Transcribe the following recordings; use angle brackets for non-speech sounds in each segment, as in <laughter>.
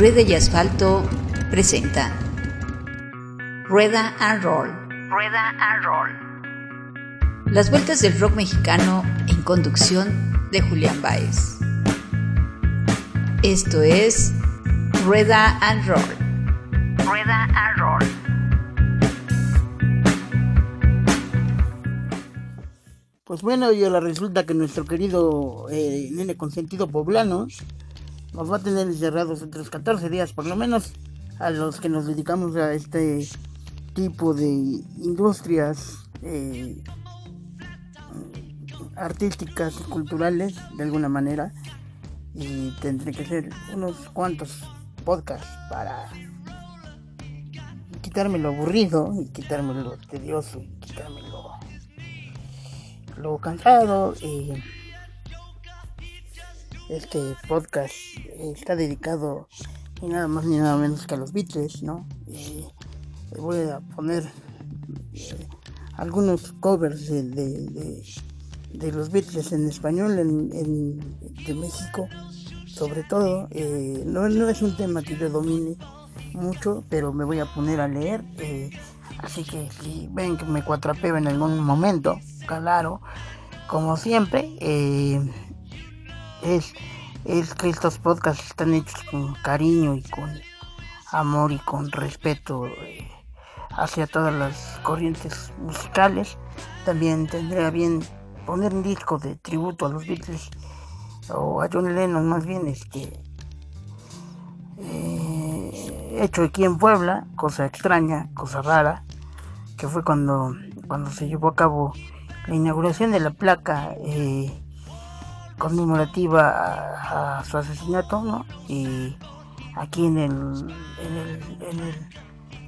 Rueda y Asfalto presenta Rueda and Roll. Rueda and Roll. Las vueltas del rock mexicano en conducción de Julián Baez. Esto es Rueda and Roll. Rueda and Roll. Pues bueno, y ahora resulta que nuestro querido eh, nene consentido poblano nos va a tener encerrados otros 14 días, por lo menos a los que nos dedicamos a este tipo de industrias eh, artísticas culturales, de alguna manera. Y tendré que hacer unos cuantos podcasts para quitarme lo aburrido y quitarme lo tedioso y quitarme lo, lo cansado. Y este podcast está dedicado ni nada más ni nada menos que a los Beatles, ¿no? Y voy a poner eh, algunos covers de, de, los Beatles en español en, de México, sobre todo. Eh, no, no, es un tema que yo domine mucho, pero me voy a poner a leer. Eh, así que si ven que me cuatrapeo en algún momento, claro, como siempre es, es que estos podcasts están hechos con cariño y con amor y con respeto eh, hacia todas las corrientes musicales. También tendría bien poner un disco de tributo a los Beatles o a John Lennon más bien este eh, hecho aquí en Puebla, cosa extraña, cosa rara, que fue cuando, cuando se llevó a cabo la inauguración de la placa eh, conmemorativa a, su asesinato, ¿no? Y aquí en el, en el,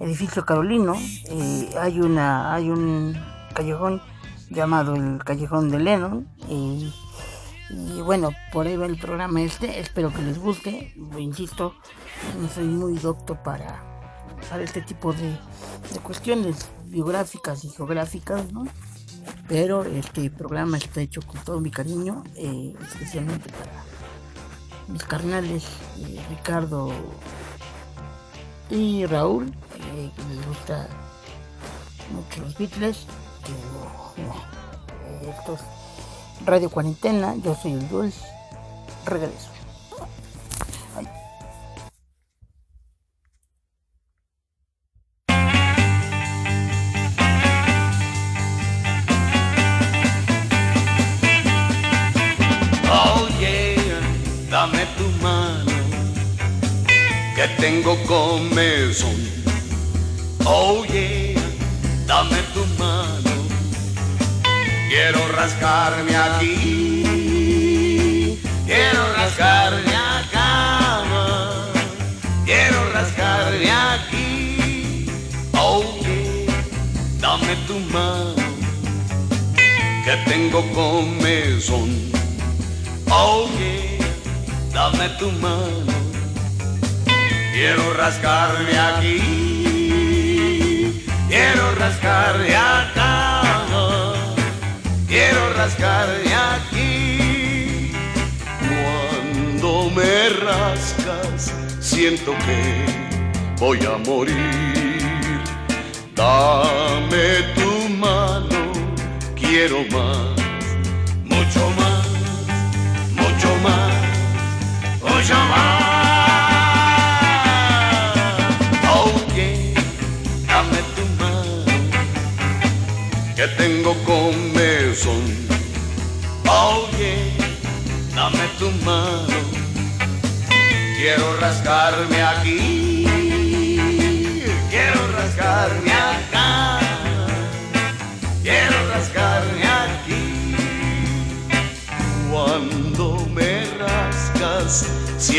edificio Carolino eh, hay una hay un callejón llamado el callejón de Lennon y, bueno por ahí va el programa este espero que les guste insisto no soy muy docto para para este tipo de cuestiones biográficas y geográficas no pero este programa está hecho con todo mi cariño, eh, especialmente para mis carnales eh, Ricardo y Raúl, eh, que les gusta mucho los Beatles, que, estos Radio Cuarentena, yo soy el Dulce, regreso. Rascarme aquí. Quiero rascarme acá. Quiero rascarme aquí. Oh dame tu mano. Que tengo comezón. Oh dame tu mano Quiero rascarme aquí, quiero rascarme acá, rascarme aquí. Cuando me rascas, siento que voy a morir. Dame tu mano, quiero más, mucho más, mucho más, mucho más. que tengo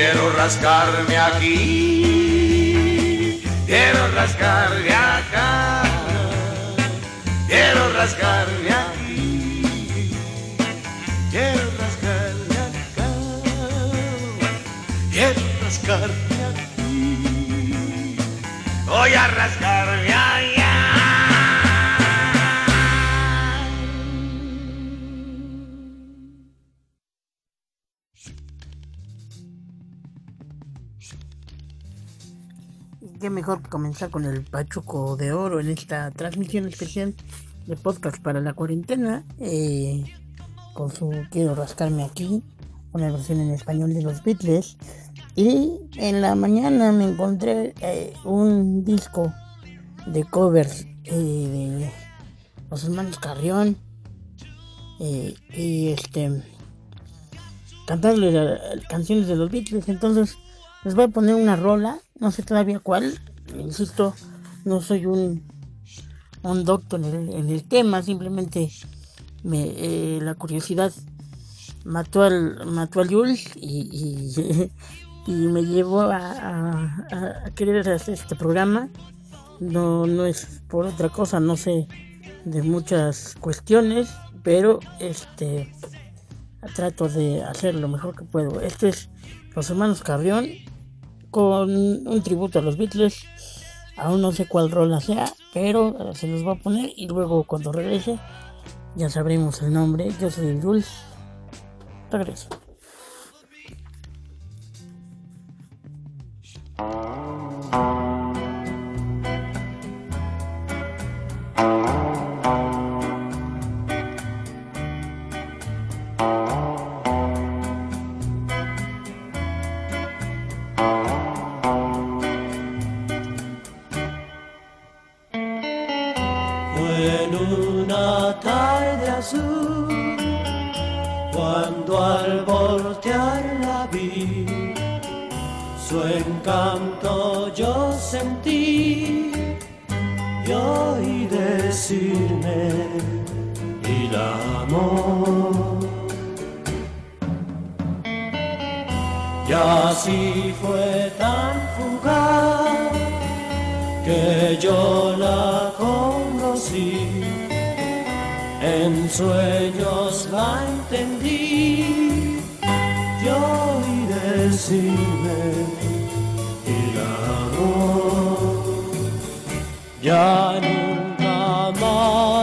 Quiero rascarme aquí, Quiero rascarme acá, quiero rascarme aquí, quiero rascarme acá, quiero rascarme aquí, voy a rascarme allá. Qué mejor comenzar con el Pachuco de Oro en esta transmisión especial de podcast para la cuarentena. eh, con su Quiero rascarme aquí, una versión en español de los Beatles. Y en la mañana me encontré eh, un disco de covers eh, de los hermanos Carrión. y este cantarles canciones de los Beatles. Entonces les voy a poner una rola, no sé todavía cuál. Insisto, no soy un, un doctor en el, en el tema, simplemente me, eh, la curiosidad mató al, mató a Jules y, y, <laughs> y me llevó a, a- a- querer hacer este programa. No, no es por otra cosa, no sé de muchas cuestiones, pero este trato de hacer lo mejor que puedo. Este es Los Hermanos Carrión con un tributo a los Beatles. Aún no sé cuál rola sea, pero eh, se los voy a poner y luego cuando regrese ya sabremos el nombre. Yo soy el Jules. Regreso. Y la amor. Y así fue tan fugaz que yo la conocí, en sueños la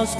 más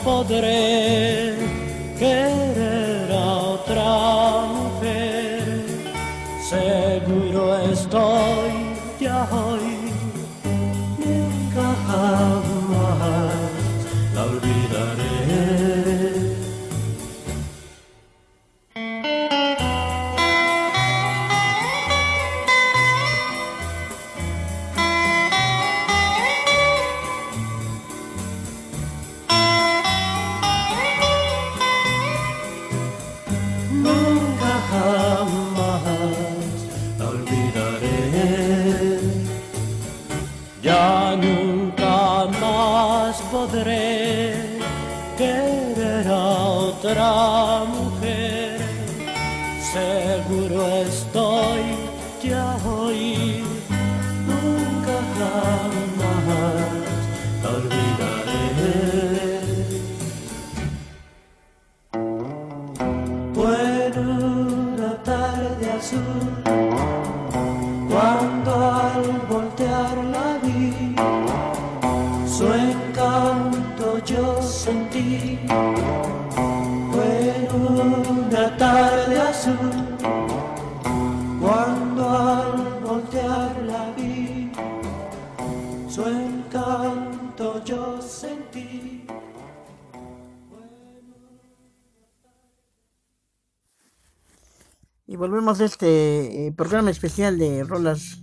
volvemos a este eh, programa especial de rolas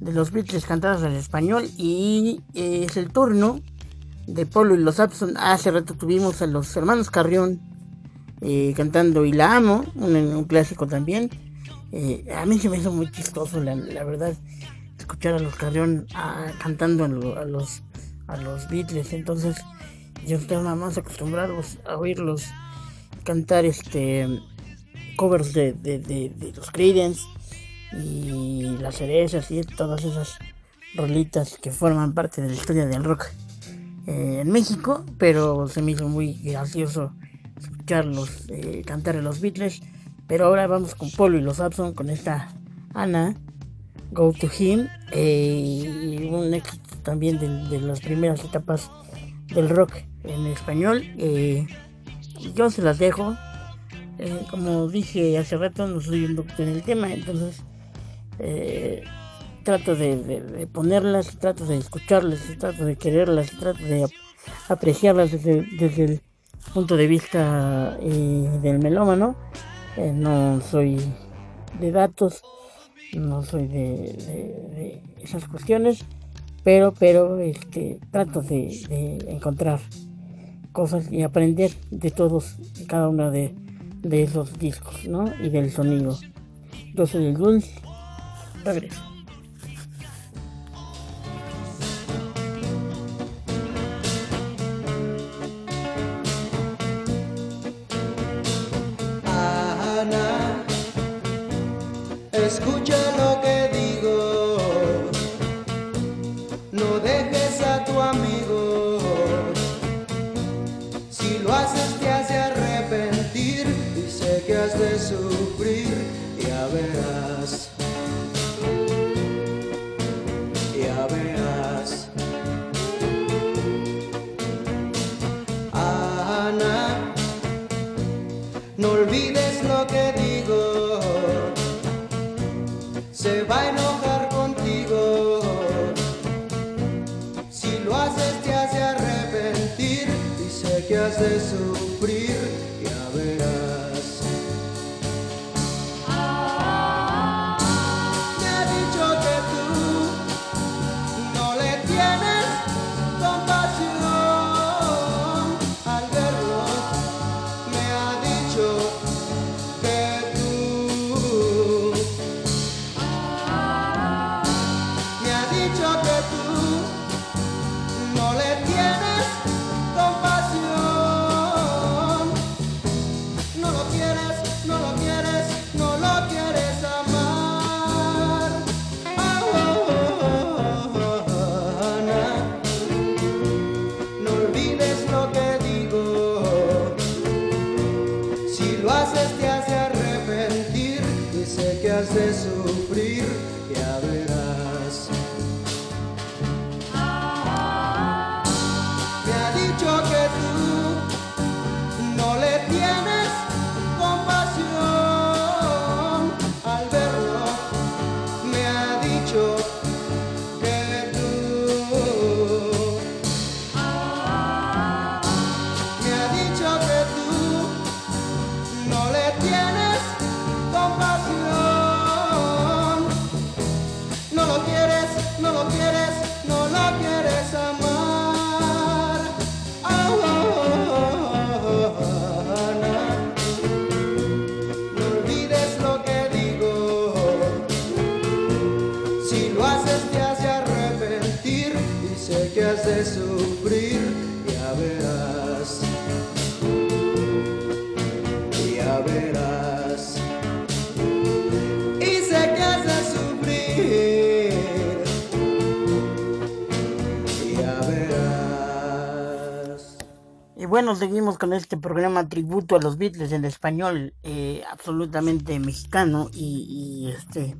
de los Beatles cantadas en español. Y eh, es el turno de Polo y los Abson. Hace rato tuvimos a los hermanos Carrión eh, cantando Y la amo, un, clásico también. A mí se me hizo muy chistoso, la, verdad, escuchar a los Carrión ah, cantando a, lo- a los, a los Beatles. Entonces, yo estaba más acostumbrado a oírlos cantar este covers de, de, de, de los Creedence y las cerezas y todas esas rolitas que forman parte de la historia del rock eh, en México, pero se me hizo muy gracioso escucharlos eh, cantar a los Beatles. Pero ahora vamos con Polo y los Abson con esta Ana, Go to Him, eh, un éxito también de, las primeras etapas del rock en español. yo se las dejo. Como dije hace rato, no soy un doctor en el tema, entonces trato de, ponerlas, trato de escucharlas, trato de quererlas, trato de apreciarlas desde, el punto de vista eh, del melómano. Eh, no soy de datos, no soy de, esas cuestiones, pero, pero este, trato de, encontrar cosas y aprender de todos y cada uno de, esos discos, ¿no? Y del sonido. Yo soy el Dulce. Regreso. Bueno, seguimos con este programa tributo a los Beatles en español, eh, absolutamente mexicano. Y, este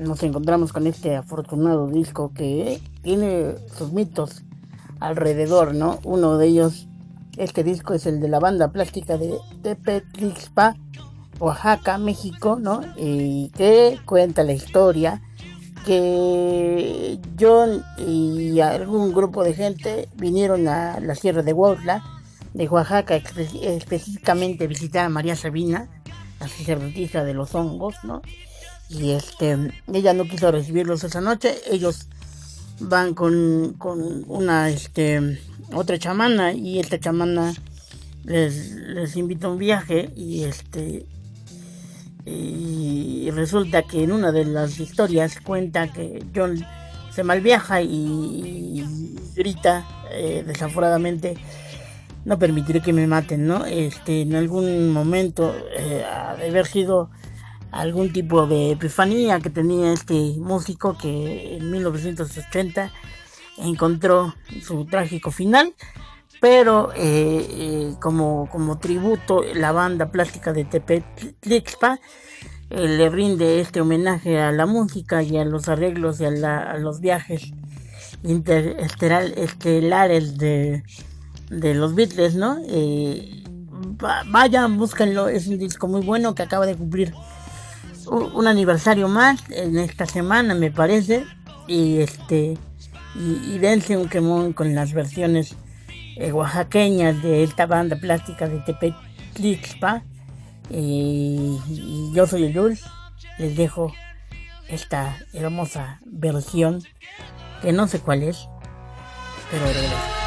nos encontramos con este afortunado disco que tiene sus mitos alrededor, ¿no? Uno de ellos, este disco es el de la banda plástica de Tepetlixpa, Oaxaca, México, ¿no? Y que cuenta la historia que John y algún grupo de gente vinieron a la Sierra de Huautla, de Oaxaca, espe- específicamente visitar a María Sabina, la sacerdotisa de los hongos, ¿no? Y este, ella no quiso recibirlos esa noche, ellos van con, con una, este, otra chamana y esta chamana les, invita a un viaje y este, y resulta que en una de las historias cuenta que John se malviaja y, y grita eh, desaforadamente no permitiré que me maten, ¿no? Este, en algún momento eh, ha de haber sido algún tipo de epifanía que tenía este músico que en 1980 encontró su trágico final, pero eh, eh, como, como tributo la banda plástica de Tepetlixpa eh, le rinde este homenaje a la música y a los arreglos y a, los viajes interestelares de, de los Beatles, ¿no? vayan, búsquenlo, es un disco muy bueno que acaba de cumplir un aniversario más en esta semana me parece y este y, dense un quemón con las versiones eh, oaxaqueñas de esta banda plástica de Tepetlixpa y, y yo soy el Jules les dejo esta hermosa versión que no sé cuál es pero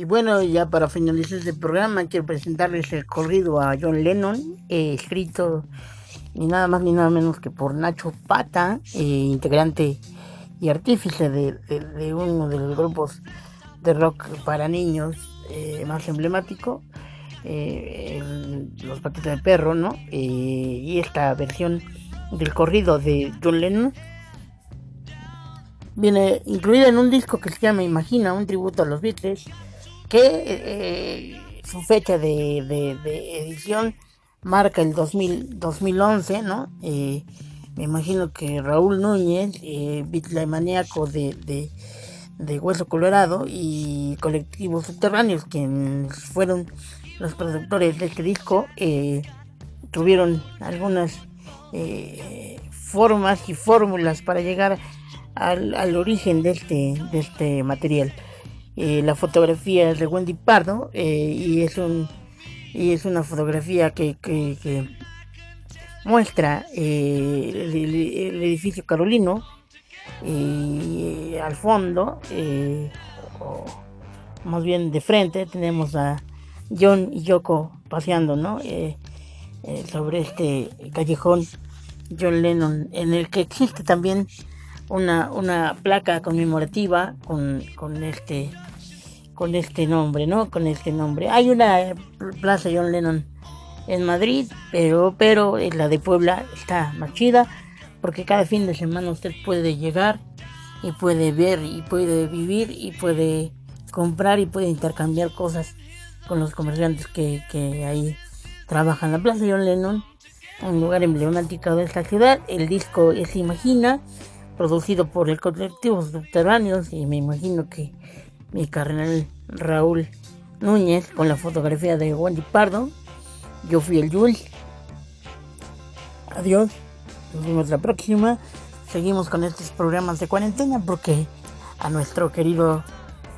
regreso bueno, ya para finalizar este programa, quiero presentarles el corrido a John Lennon, eh, escrito ni nada más ni nada menos que por Nacho Pata, eh, integrante y artífice de, uno de los grupos de rock para niños eh, más emblemático, Los Patitas de Perro, ¿no? y esta versión del corrido de John Lennon viene incluida en un disco que se llama Imagina, un tributo a los Beatles, que su fecha de, de edición marca el 2000, 2011, ¿no? Eh, me imagino que Raúl Núñez, eh, de, de, de, Hueso Colorado y Colectivos Subterráneos, quienes fueron los productores de este disco, eh, tuvieron algunas eh, formas y fórmulas para llegar al, al, origen de este, de este material. La fotografía es de Wendy Pardo y es un y es una fotografía que, muestra eh, el, edificio carolino y al fondo eh, o más bien de frente tenemos a John y Yoko paseando ¿no? Eh, sobre este callejón John Lennon en el que existe también una, una placa conmemorativa con, con este con este nombre, ¿no? Con este nombre. Hay una eh, Plaza John Lennon en Madrid, pero, pero la de Puebla está más chida, porque cada fin de semana usted puede llegar y puede ver y puede vivir y puede comprar y puede intercambiar cosas con los comerciantes que, que ahí trabajan. La Plaza John Lennon, un lugar emblemático de esta ciudad. El disco es Imagina, producido por el colectivo Subterráneos y me imagino que mi carnal Raúl Núñez con la fotografía de Wendy Pardo. Yo fui el Jules. Adiós. Nos vemos la próxima. Seguimos con estos programas de cuarentena porque a nuestro querido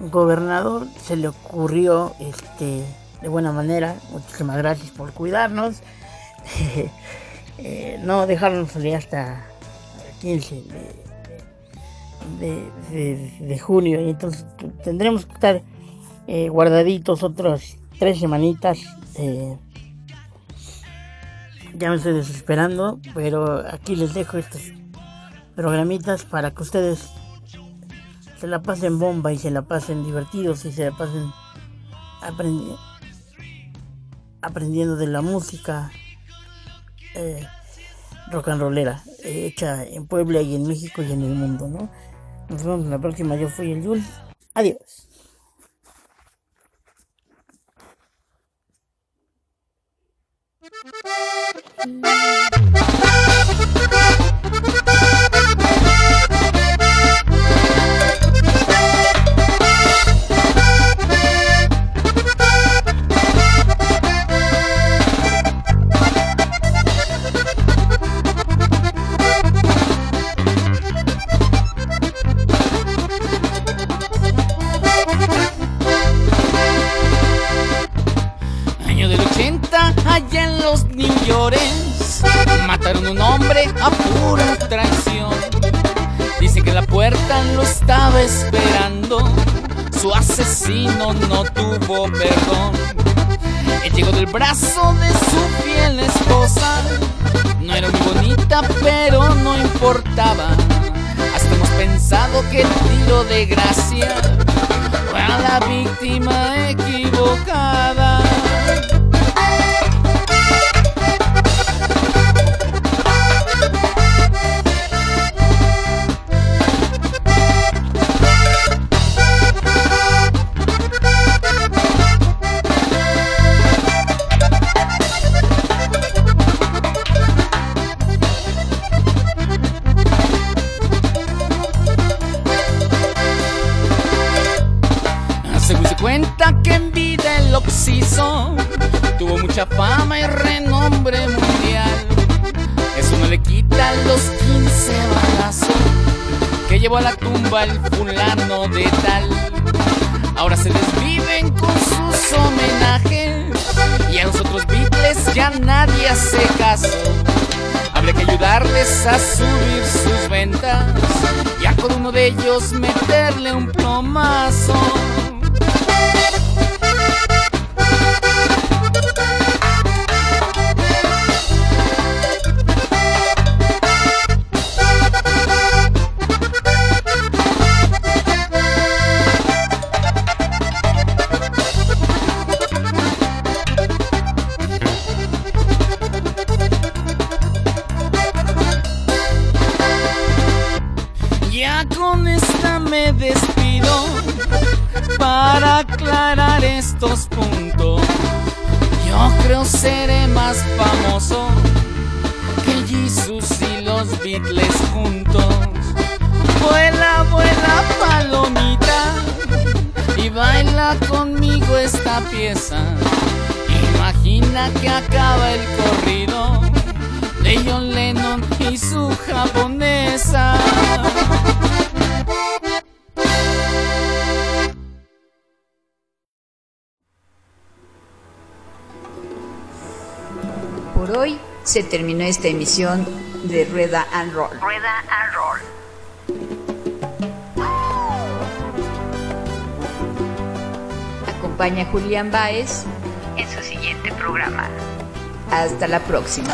gobernador se le ocurrió este de buena manera. Muchísimas gracias por cuidarnos. <laughs> Eh, no dejarnos salir hasta el 15 de de, junio y entonces tendremos que estar eh, guardaditos otras tres semanitas eh, ya me estoy desesperando pero aquí les dejo estos programitas para que ustedes se la pasen bomba y se la pasen divertidos y se la pasen aprendiendo de la música eh, rock and rollera hecha en Puebla y en México y en el mundo, ¿no? Nos vemos en la próxima. Yo fui el Jules. Adiós. un <laughs> tuvo perdón. Él llegó del brazo de su fiel esposa. No era muy bonita, pero no importaba. Hasta hemos pensado que el tiro de gracia ayudarles a subir sus ventas y a con uno de ellos meterle un plomazo. Pieza. Imagina que acaba el corrido de John Lennon y su japonesa. Por hoy se terminó esta emisión de Rueda and Roll. Rueda and Roll. Acompaña Julián Baez en su siguiente programa. Hasta la próxima.